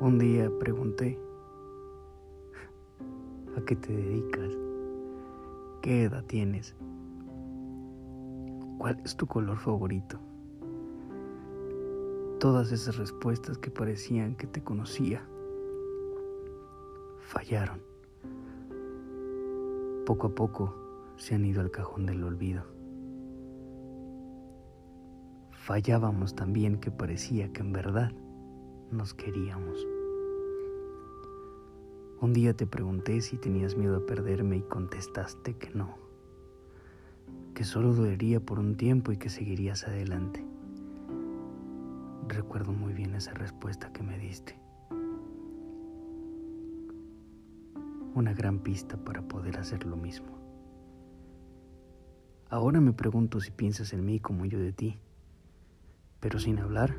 Un día pregunté, ¿a qué te dedicas? ¿Qué edad tienes? ¿Cuál es tu color favorito? Todas esas respuestas que parecían que te conocía fallaron. Poco a poco se han ido al cajón del olvido. Fallábamos también que parecía que en verdad nos queríamos. Un día te pregunté si tenías miedo a perderme y contestaste que no, que solo dolería por un tiempo y que seguirías adelante. Recuerdo muy bien esa respuesta que me diste. Una gran pista para poder hacer lo mismo. Ahora me pregunto si piensas en mí como yo de ti, pero sin hablar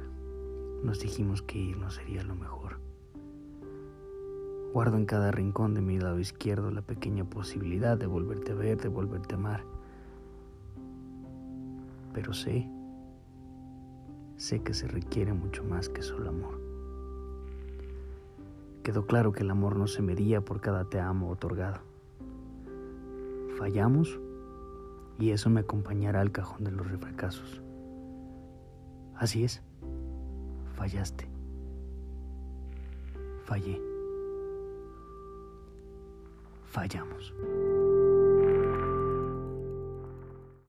nos dijimos que irnos sería lo mejor. Guardo en cada rincón de mi lado izquierdo la pequeña posibilidad de volverte a ver, de volverte a amar. Pero sé, sé que se requiere mucho más que solo amor. Quedó claro que el amor no se medía por cada te amo otorgado. Fallamos y eso me acompañará al cajón de los refracasos. Así es fallaste. Fallé. Fallamos.